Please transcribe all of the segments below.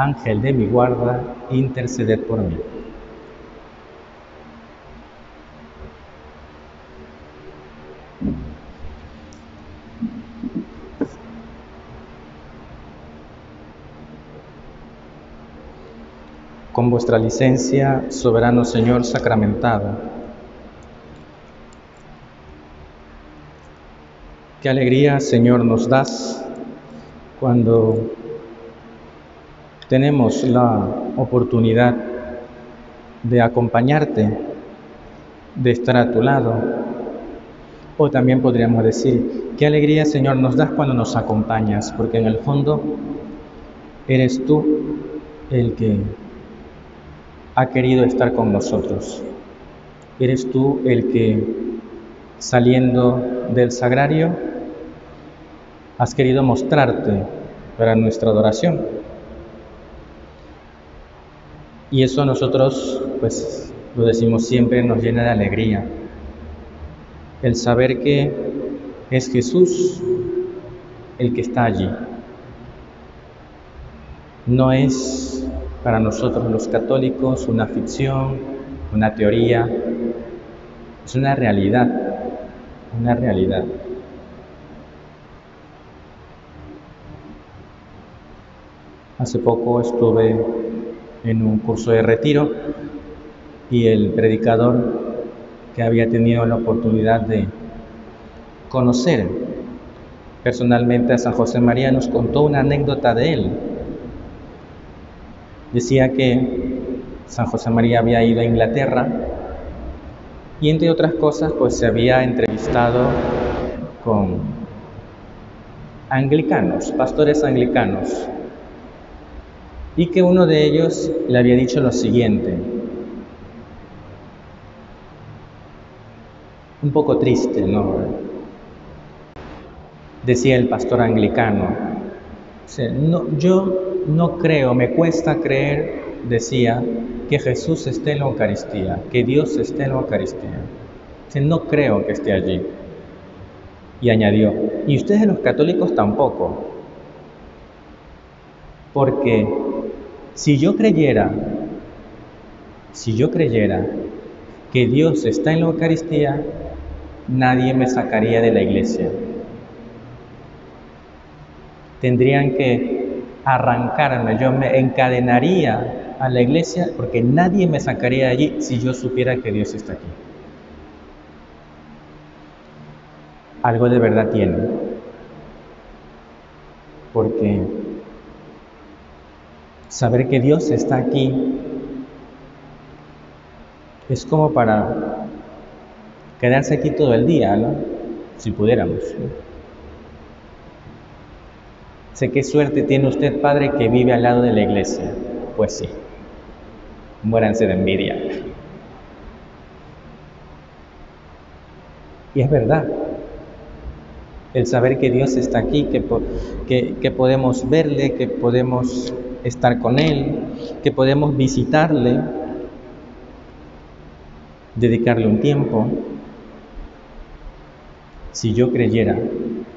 Ángel de mi guarda, interceded por mí. Con vuestra licencia, soberano Señor sacramentado, qué alegría, Señor, nos das cuando tenemos la oportunidad de acompañarte, de estar a tu lado. O también podríamos decir, qué alegría Señor nos das cuando nos acompañas, porque en el fondo eres tú el que ha querido estar con nosotros. Eres tú el que saliendo del sagrario has querido mostrarte para nuestra adoración. Y eso nosotros, pues lo decimos siempre, nos llena de alegría. El saber que es Jesús el que está allí. No es para nosotros los católicos una ficción, una teoría, es una realidad, una realidad. Hace poco estuve en un curso de retiro y el predicador que había tenido la oportunidad de conocer personalmente a San José María nos contó una anécdota de él. Decía que San José María había ido a Inglaterra y entre otras cosas pues se había entrevistado con anglicanos, pastores anglicanos y que uno de ellos le había dicho lo siguiente, un poco triste, ¿no? Decía el pastor anglicano, no, yo no creo, me cuesta creer, decía, que Jesús esté en la Eucaristía, que Dios esté en la Eucaristía. no creo que esté allí. Y añadió, y ustedes los católicos tampoco, porque si yo creyera, si yo creyera que Dios está en la Eucaristía, nadie me sacaría de la iglesia. Tendrían que arrancarme, yo me encadenaría a la iglesia porque nadie me sacaría de allí si yo supiera que Dios está aquí. Algo de verdad tiene. Porque Saber que Dios está aquí es como para quedarse aquí todo el día, ¿no? Si pudiéramos. Sé qué suerte tiene usted, Padre, que vive al lado de la iglesia. Pues sí, muéranse de envidia. Y es verdad, el saber que Dios está aquí, que, que, podemos verle, que podemos estar con Él, que podemos visitarle, dedicarle un tiempo. Si yo creyera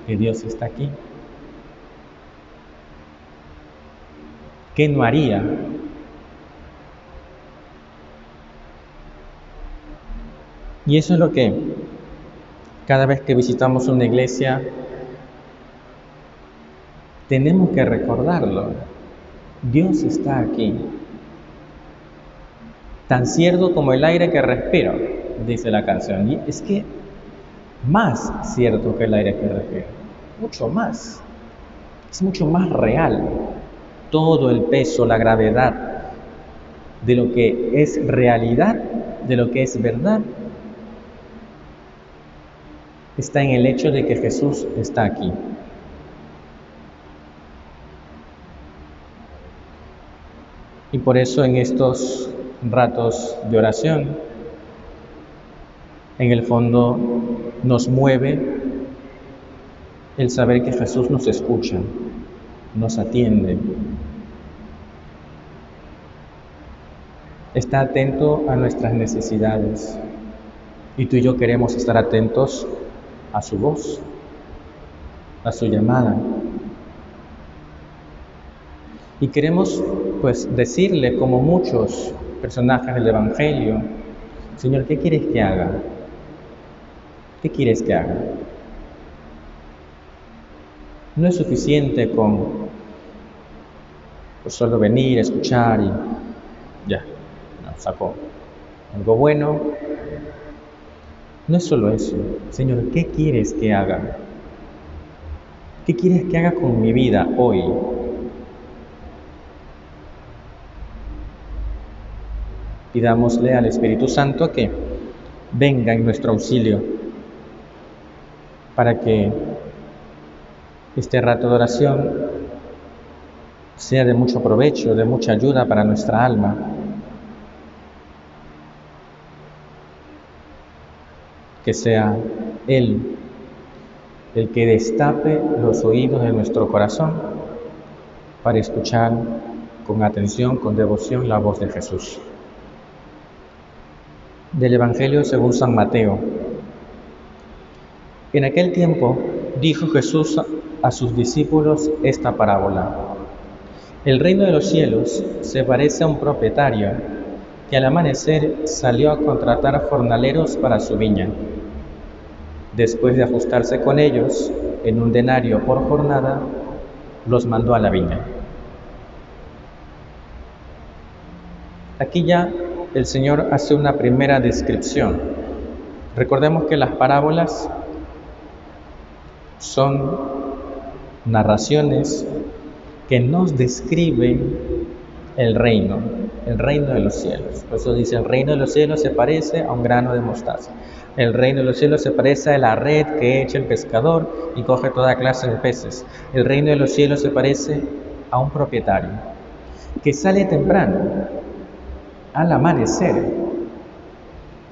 que Dios está aquí, ¿qué no haría? Y eso es lo que cada vez que visitamos una iglesia tenemos que recordarlo. Dios está aquí. Tan cierto como el aire que respiro, dice la canción. Y es que más cierto que el aire que respiro. Mucho más. Es mucho más real. Todo el peso, la gravedad de lo que es realidad, de lo que es verdad, está en el hecho de que Jesús está aquí. Y por eso en estos ratos de oración, en el fondo nos mueve el saber que Jesús nos escucha, nos atiende, está atento a nuestras necesidades y tú y yo queremos estar atentos a su voz, a su llamada. Y queremos pues decirle como muchos personajes del Evangelio, Señor, ¿qué quieres que haga? ¿Qué quieres que haga? No es suficiente con pues, solo venir, escuchar y ya, no, sacó algo bueno. No es solo eso. Señor, ¿qué quieres que haga? ¿Qué quieres que haga con mi vida hoy? Pidámosle al Espíritu Santo que venga en nuestro auxilio para que este rato de oración sea de mucho provecho, de mucha ayuda para nuestra alma. Que sea Él el que destape los oídos de nuestro corazón para escuchar con atención, con devoción la voz de Jesús. Del Evangelio según San Mateo. En aquel tiempo dijo Jesús a sus discípulos esta parábola. El reino de los cielos se parece a un propietario que al amanecer salió a contratar jornaleros para su viña. Después de ajustarse con ellos en un denario por jornada, los mandó a la viña. Aquí ya el Señor hace una primera descripción. Recordemos que las parábolas son narraciones que nos describen el reino, el reino de los cielos. Por eso dice, el reino de los cielos se parece a un grano de mostaza. El reino de los cielos se parece a la red que echa el pescador y coge toda clase de peces. El reino de los cielos se parece a un propietario que sale temprano, al amanecer,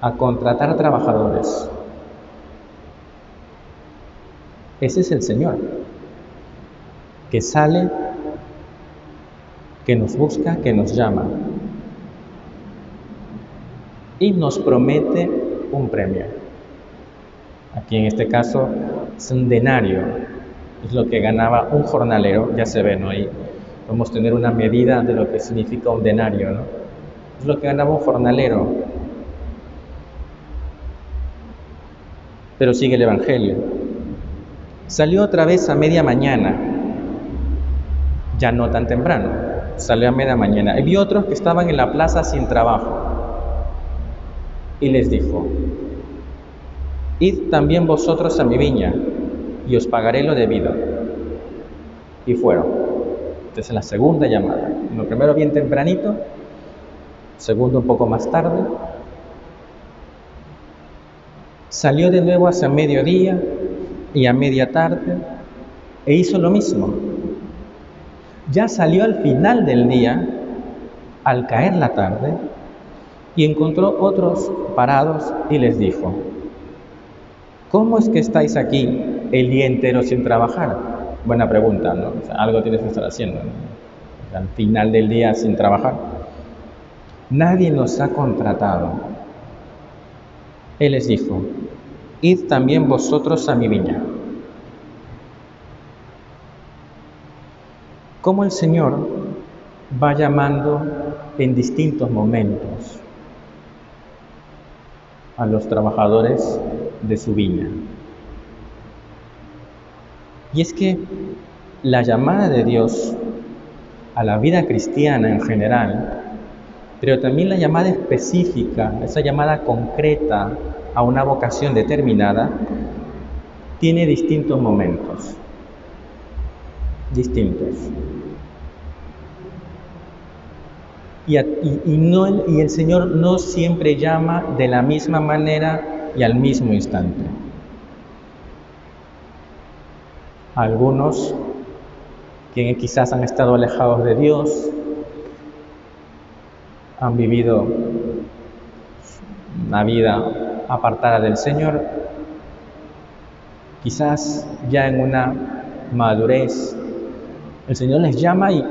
a contratar trabajadores. Ese es el Señor que sale, que nos busca, que nos llama y nos promete un premio. Aquí en este caso es un denario, es lo que ganaba un jornalero, ya se ve, ¿no? Ahí podemos tener una medida de lo que significa un denario, ¿no? Es lo que ganaba un jornalero. Pero sigue el Evangelio. Salió otra vez a media mañana ya no tan temprano, salió a media mañana. Y vi otros que estaban en la plaza sin trabajo. Y les dijo, id también vosotros a mi viña y os pagaré lo debido. Y fueron. Entonces la segunda llamada. Lo primero bien tempranito, segundo un poco más tarde. Salió de nuevo hacia mediodía y a media tarde e hizo lo mismo ya salió al final del día, al caer la tarde, y encontró otros parados y les dijo, ¿cómo es que estáis aquí el día entero sin trabajar? Buena pregunta, ¿no? algo tienes que estar haciendo, al final del día sin trabajar. Nadie nos ha contratado. Él les dijo, id también vosotros a mi viña. cómo el Señor va llamando en distintos momentos a los trabajadores de su viña. Y es que la llamada de Dios a la vida cristiana en general, pero también la llamada específica, esa llamada concreta a una vocación determinada, tiene distintos momentos distintos. Y, el Señor no siempre llama de la misma manera y al mismo instante. Algunos, quienes quizás han estado alejados de Dios, han vivido una vida apartada del Señor, quizás ya en una madurez, el Señor les llama y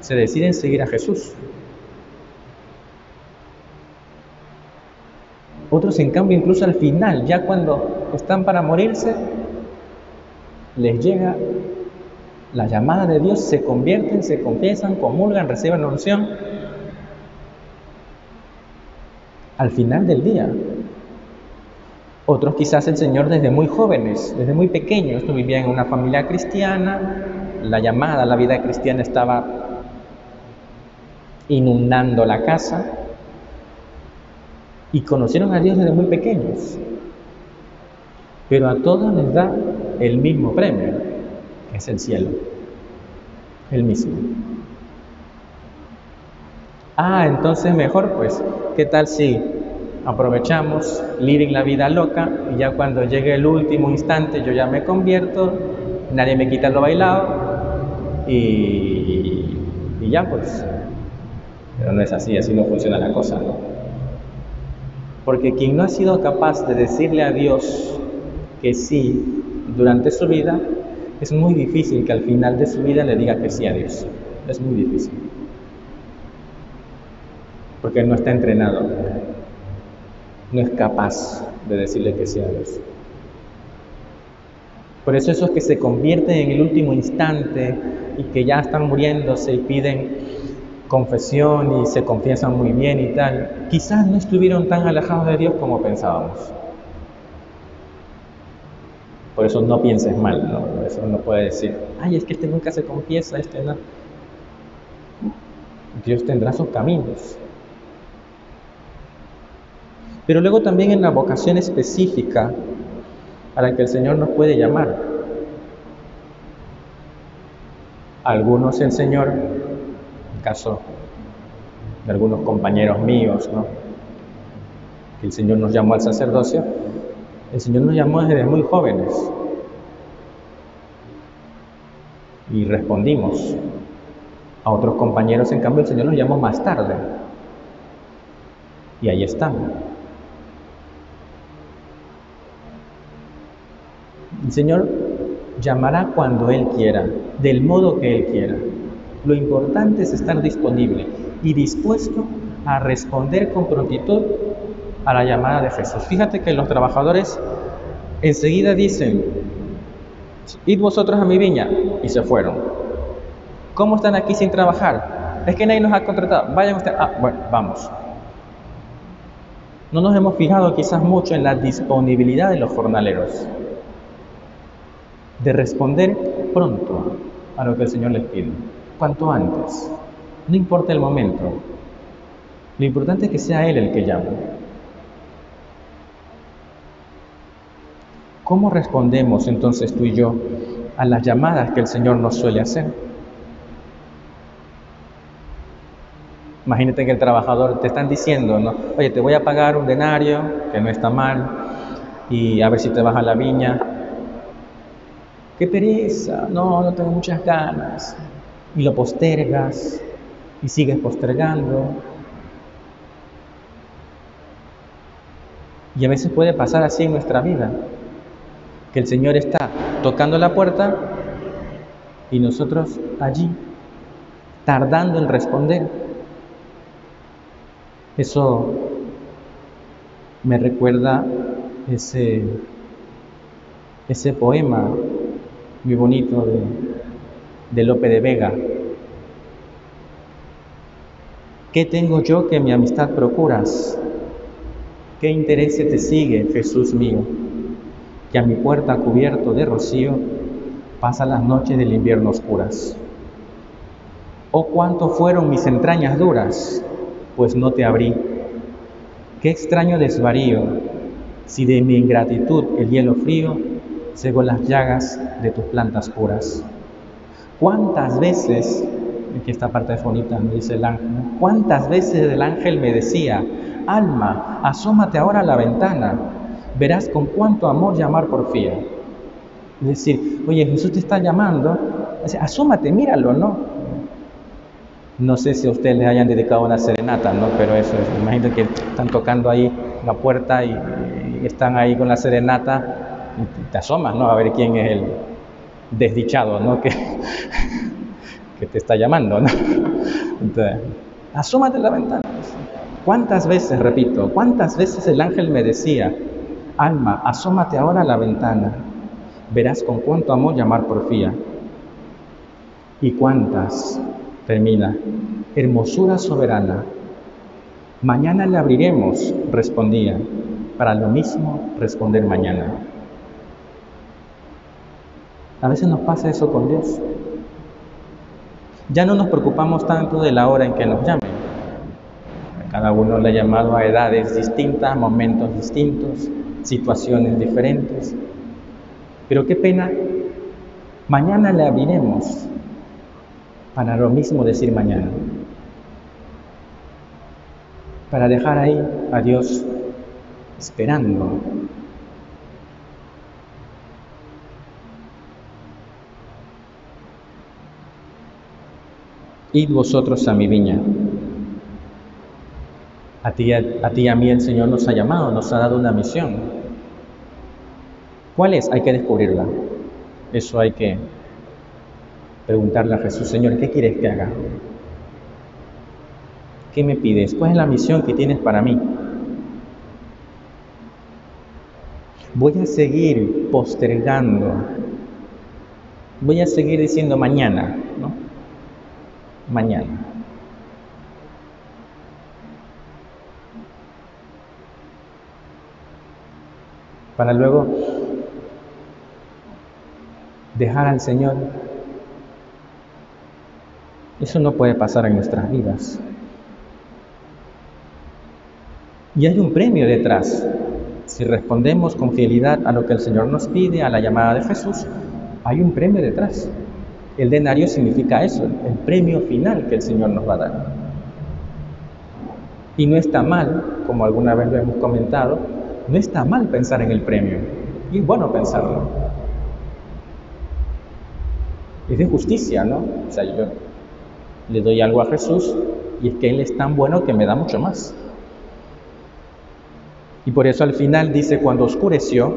se deciden seguir a Jesús. Otros, en cambio, incluso al final, ya cuando están para morirse, les llega la llamada de Dios, se convierten, se confiesan, comulgan, reciben la unción. Al final del día. Otros quizás el Señor desde muy jóvenes, desde muy pequeños, vivían en una familia cristiana, la llamada, la vida cristiana estaba inundando la casa, y conocieron a Dios desde muy pequeños. Pero a todos les da el mismo premio, que es el cielo, el mismo. Ah, entonces mejor pues, ¿qué tal si aprovechamos, living la vida loca y ya cuando llegue el último instante yo ya me convierto, nadie me quita lo bailado y, y ya pues. Pero no es así, así no funciona la cosa. ¿no? Porque quien no ha sido capaz de decirle a Dios que sí durante su vida, es muy difícil que al final de su vida le diga que sí a Dios. Es muy difícil. Porque no está entrenado. No es capaz de decirle que sí a Dios. Por eso esos que se convierten en el último instante y que ya están muriéndose y piden confesión y se confiesan muy bien y tal, quizás no estuvieron tan alejados de Dios como pensábamos. Por eso no pienses mal, ¿no? Eso no puede decir, ay, es que este nunca se confiesa, este no. Dios tendrá sus caminos. Pero luego también en la vocación específica a la que el Señor nos puede llamar. Algunos el Señor caso de algunos compañeros míos, ¿no? que el Señor nos llamó al sacerdocio, el Señor nos llamó desde muy jóvenes y respondimos. A otros compañeros, en cambio, el Señor nos llamó más tarde. Y ahí están. El Señor llamará cuando Él quiera, del modo que Él quiera. Lo importante es estar disponible y dispuesto a responder con prontitud a la llamada de Jesús. Fíjate que los trabajadores enseguida dicen, id vosotros a mi viña, y se fueron. ¿Cómo están aquí sin trabajar? Es que nadie nos ha contratado. Vayan ustedes. Ah, bueno, vamos. No nos hemos fijado quizás mucho en la disponibilidad de los jornaleros de responder pronto a lo que el Señor les pide cuanto antes. No importa el momento. Lo importante es que sea Él el que llame. ¿Cómo respondemos entonces tú y yo a las llamadas que el Señor nos suele hacer? Imagínate que el trabajador te están diciendo. Oye, te voy a pagar un denario, que no está mal, y a ver si te vas a la viña. ¡Qué pereza! No, no tengo muchas ganas y lo postergas y sigues postergando. Y a veces puede pasar así en nuestra vida, que el Señor está tocando la puerta y nosotros allí, tardando en responder. Eso me recuerda ese, ese poema muy bonito de de Lope de Vega. ¿Qué tengo yo que mi amistad procuras? ¿Qué interés te sigue, Jesús mío? Que a mi puerta cubierto de rocío pasa las noches del invierno oscuras. Oh, cuánto fueron mis entrañas duras, pues no te abrí. Qué extraño desvarío, si de mi ingratitud el hielo frío cegó las llagas de tus plantas puras. ¿Cuántas veces, aquí esta parte de bonita, me dice el ángel, cuántas veces el ángel me decía, alma, asómate ahora a la ventana, verás con cuánto amor llamar porfía. Es decir, oye, Jesús te está llamando, asómate, míralo, ¿no? No sé si a ustedes les hayan dedicado una serenata, ¿no? Pero eso es, imagínate que están tocando ahí la puerta y, están ahí con la serenata te asomas, ¿no? A ver quién es el desdichado, ¿no? Que, que te está llamando, ¿no? Entonces, asómate a la ventana. ¿Cuántas veces, repito, cuántas veces el ángel me decía, alma, asómate ahora a la ventana, verás con cuánto amor llamar porfía? ¿Y cuántas Termina. Hermosura soberana. Mañana le abriremos, respondía, para lo mismo responder mañana. A veces nos pasa eso con Dios. Ya no nos preocupamos tanto de la hora en que nos llamen. Cada uno le ha llamado a edades distintas, momentos distintos, situaciones diferentes. Pero qué pena, mañana le abriremos para lo mismo decir mañana. Para dejar ahí a Dios esperando. Id vosotros a mi viña. A ti, a, y a mí el Señor nos ha llamado, nos ha dado una misión. ¿Cuál es? Hay que descubrirla. Eso hay que preguntarle a Jesús, Señor, ¿qué quieres que haga? ¿Qué me pides? ¿Cuál es la misión que tienes para mí? Voy a seguir postergando, voy a seguir diciendo mañana, ¿no? Mañana. Para luego dejar al Señor eso no puede pasar en nuestras vidas. Y hay un premio detrás. Si respondemos con fidelidad a lo que el Señor nos pide, a la llamada de Jesús, hay un premio detrás. El denario significa eso, el premio final que el Señor nos va a dar. Y no está mal, como alguna vez lo hemos comentado, no está mal pensar en el premio. Y es bueno pensarlo. Es de justicia, ¿no? O sea, yo le doy algo a Jesús y es que Él es tan bueno que me da mucho más. Y por eso al final dice, cuando oscureció,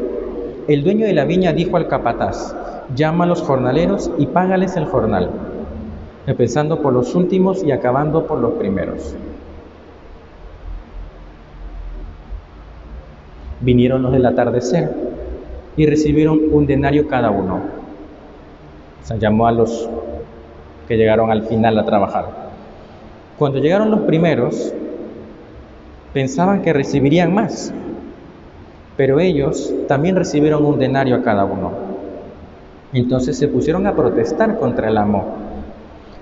el dueño de la viña dijo al capataz, llama a los jornaleros y págales el jornal, empezando por los últimos y acabando por los primeros. Vinieron los del atardecer y recibieron un denario cada uno. Se llamó a los que llegaron al final a trabajar. Cuando llegaron los primeros, pensaban que recibirían más, pero ellos también recibieron un denario a cada uno. Entonces se pusieron a protestar contra el amo.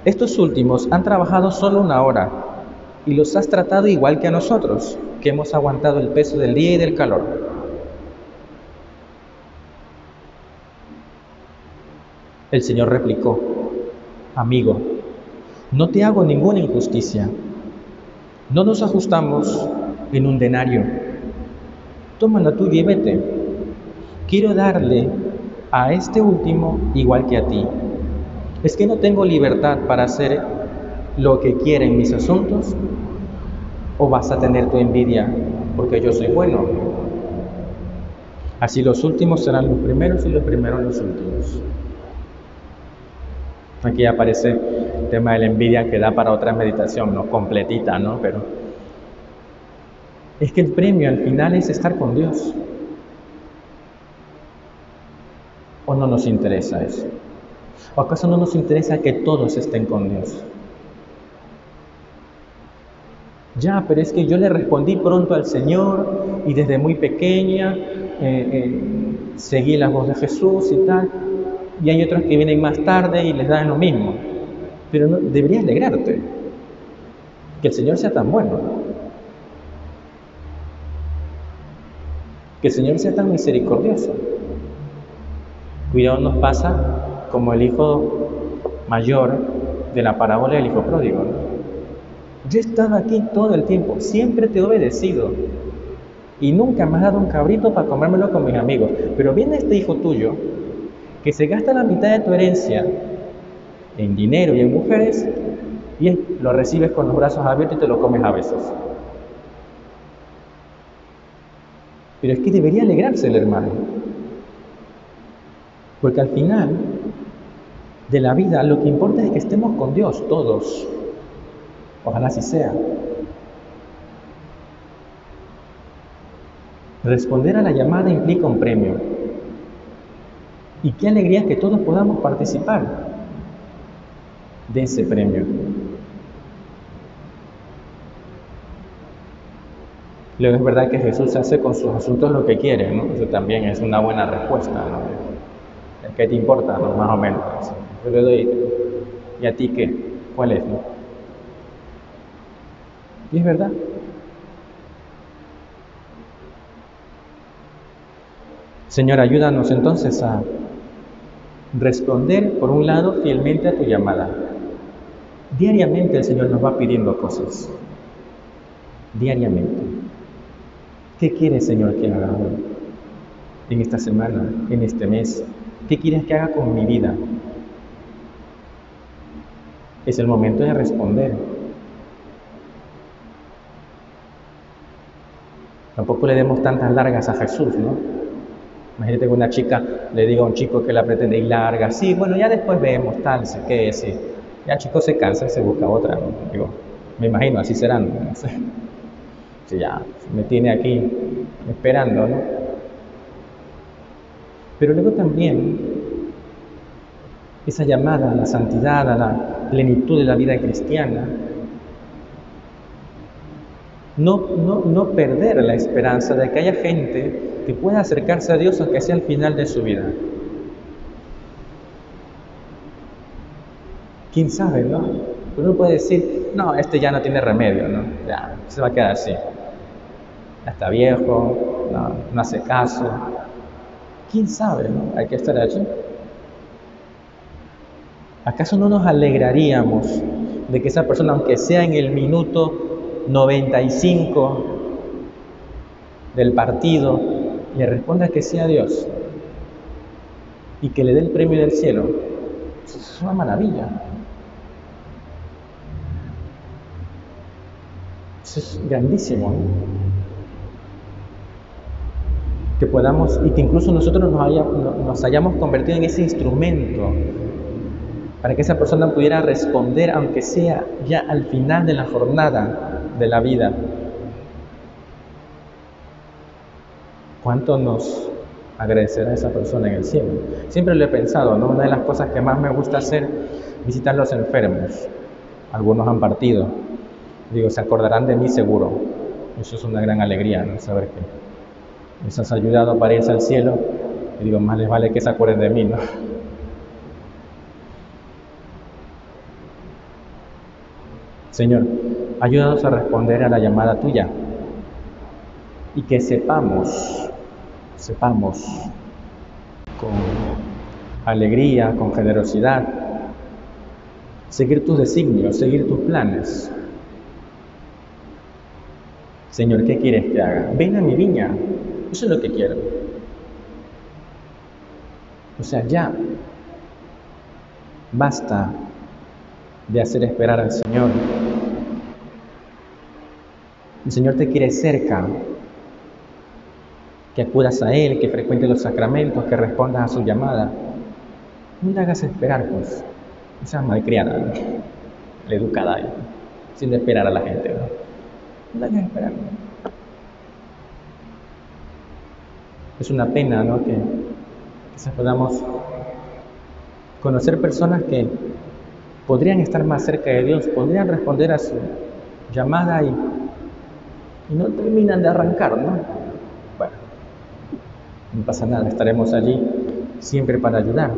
Estos últimos han trabajado solo una hora y los has tratado igual que a nosotros, que hemos aguantado el peso del día y del calor. El Señor replicó, Amigo, no te hago ninguna injusticia. No nos ajustamos en un denario. Toma la tuya y vete. Quiero darle a este último igual que a ti. ¿Es que no tengo libertad para hacer lo que quieren mis asuntos? ¿O vas a tener tu envidia porque yo soy bueno? Así los últimos serán los primeros y los primeros los últimos. Aquí aparece el tema de la envidia que da para otra meditación, ¿no? Completita, ¿no? Pero es que el premio al final es estar con Dios. ¿O no nos interesa eso? ¿O acaso no nos interesa que todos estén con Dios? Ya, pero es que yo le respondí pronto al Señor y desde muy pequeña eh, eh, seguí la voz de Jesús y tal y hay otros que vienen más tarde y les dan lo mismo. Pero no, deberías alegrarte que el Señor sea tan bueno, que el Señor sea tan misericordioso. Cuidado nos pasa como el hijo mayor de la parábola del hijo pródigo. Yo he estado aquí todo el tiempo, siempre te he obedecido y nunca me has dado un cabrito para comérmelo con mis amigos. Pero viene este hijo tuyo que se gasta la mitad de tu herencia en dinero y en mujeres y lo recibes con los brazos abiertos y te lo comes a veces. Pero es que debería alegrarse el hermano. Porque al final de la vida lo que importa es que estemos con Dios todos. Ojalá así sea. Responder a la llamada implica un premio. Y qué alegría que todos podamos participar de ese premio. Luego es verdad que Jesús hace con sus asuntos lo que quiere, ¿no? Eso también es una buena respuesta, ¿no? ¿Qué te importa, no? Más o menos. Yo le doy, ¿y a ti qué? ¿Cuál es, no? Y es verdad. Señor, ayúdanos entonces a responder, por un lado, fielmente a tu llamada. Diariamente el Señor nos va pidiendo cosas. Diariamente. ¿Qué quieres, Señor, que haga hoy? En esta semana, en este mes. ¿Qué quieres que haga con mi vida? Es el momento de responder. Tampoco le demos tantas largas a Jesús, ¿no? Imagínate que una chica le diga a un chico que la pretende ir larga. Sí, bueno, ya después vemos, tal, sé qué, sí. Ya el chico se cansa y se busca otra, ¿no? Me imagino, así serán. ¿no? ya me tiene aquí esperando, ¿no? Pero luego también esa llamada a la santidad, a la plenitud de la vida cristiana, no, no, no perder la esperanza de que haya gente que pueda acercarse a Dios aunque sea al final de su vida. ¿Quién sabe, no? Uno puede decir, no, este ya no tiene remedio, ¿no? Ya, se va a quedar así está viejo, no, hace caso. ¿Quién sabe? No? Hay que estar allí. ¿Acaso no nos alegraríamos de que esa persona, aunque sea en el minuto 95 del partido, le responda que sea Dios y que le dé el premio del cielo? Eso es una maravilla. Eso es grandísimo que podamos y que incluso nosotros nos, hayamos convertido en ese instrumento para que esa persona pudiera responder, aunque sea ya al final de la jornada de la vida. ¿Cuánto nos agradecerá esa persona en el cielo? Siempre lo he pensado, ¿no? Una de las cosas que más me gusta hacer, visitar los enfermos. Algunos han partido. Digo, se acordarán de mí seguro. Eso es una gran alegría, ¿no? Saber que nos has ayudado para irse al cielo, y digo, más les vale que se acuerden de mí, ¿no? Señor, ayúdanos a responder a la llamada tuya y que sepamos, sepamos con alegría, con generosidad, seguir tus designios, seguir tus planes. Señor, ¿qué quieres que haga? Ven a mi viña, eso es lo que quiero. O sea, ya basta de hacer esperar al Señor. El Señor te quiere cerca, que acudas a Él, que frecuentes los sacramentos, que respondas a su llamada. No le hagas esperar, pues. No seas malcriada, ¿no? educada, sin esperar a la gente. No, no le hagas esperar. Es una pena, ¿no? Que quizás podamos conocer personas que podrían estar más cerca de Dios, podrían responder a su llamada y, y no terminan de arrancar, ¿no? Bueno, no pasa nada, estaremos allí siempre para ayudar.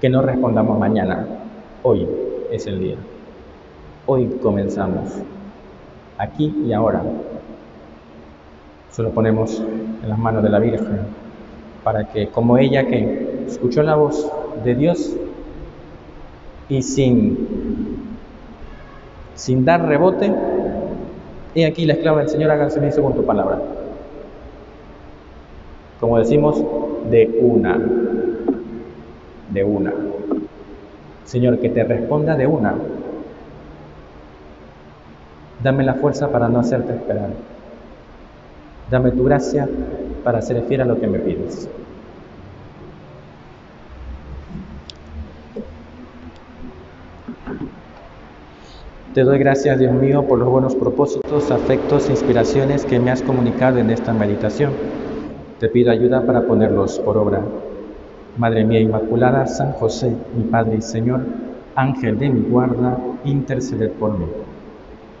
Que no respondamos mañana, hoy es el día. Hoy comenzamos, aquí y ahora. Se lo ponemos en las manos de la Virgen, para que como ella que escuchó la voz de Dios y sin, sin dar rebote, he aquí la esclava del Señor, háganse según tu palabra. Como decimos, de una, de una. Señor, que te responda de una. Dame la fuerza para no hacerte esperar. Dame tu gracia para ser fiel a lo que me pides. Te doy gracias, Dios mío, por los buenos propósitos, afectos e inspiraciones que me has comunicado en esta meditación. Te pido ayuda para ponerlos por obra. Madre mía Inmaculada, San José, mi Padre y Señor, Ángel de mi guarda, interceded por mí.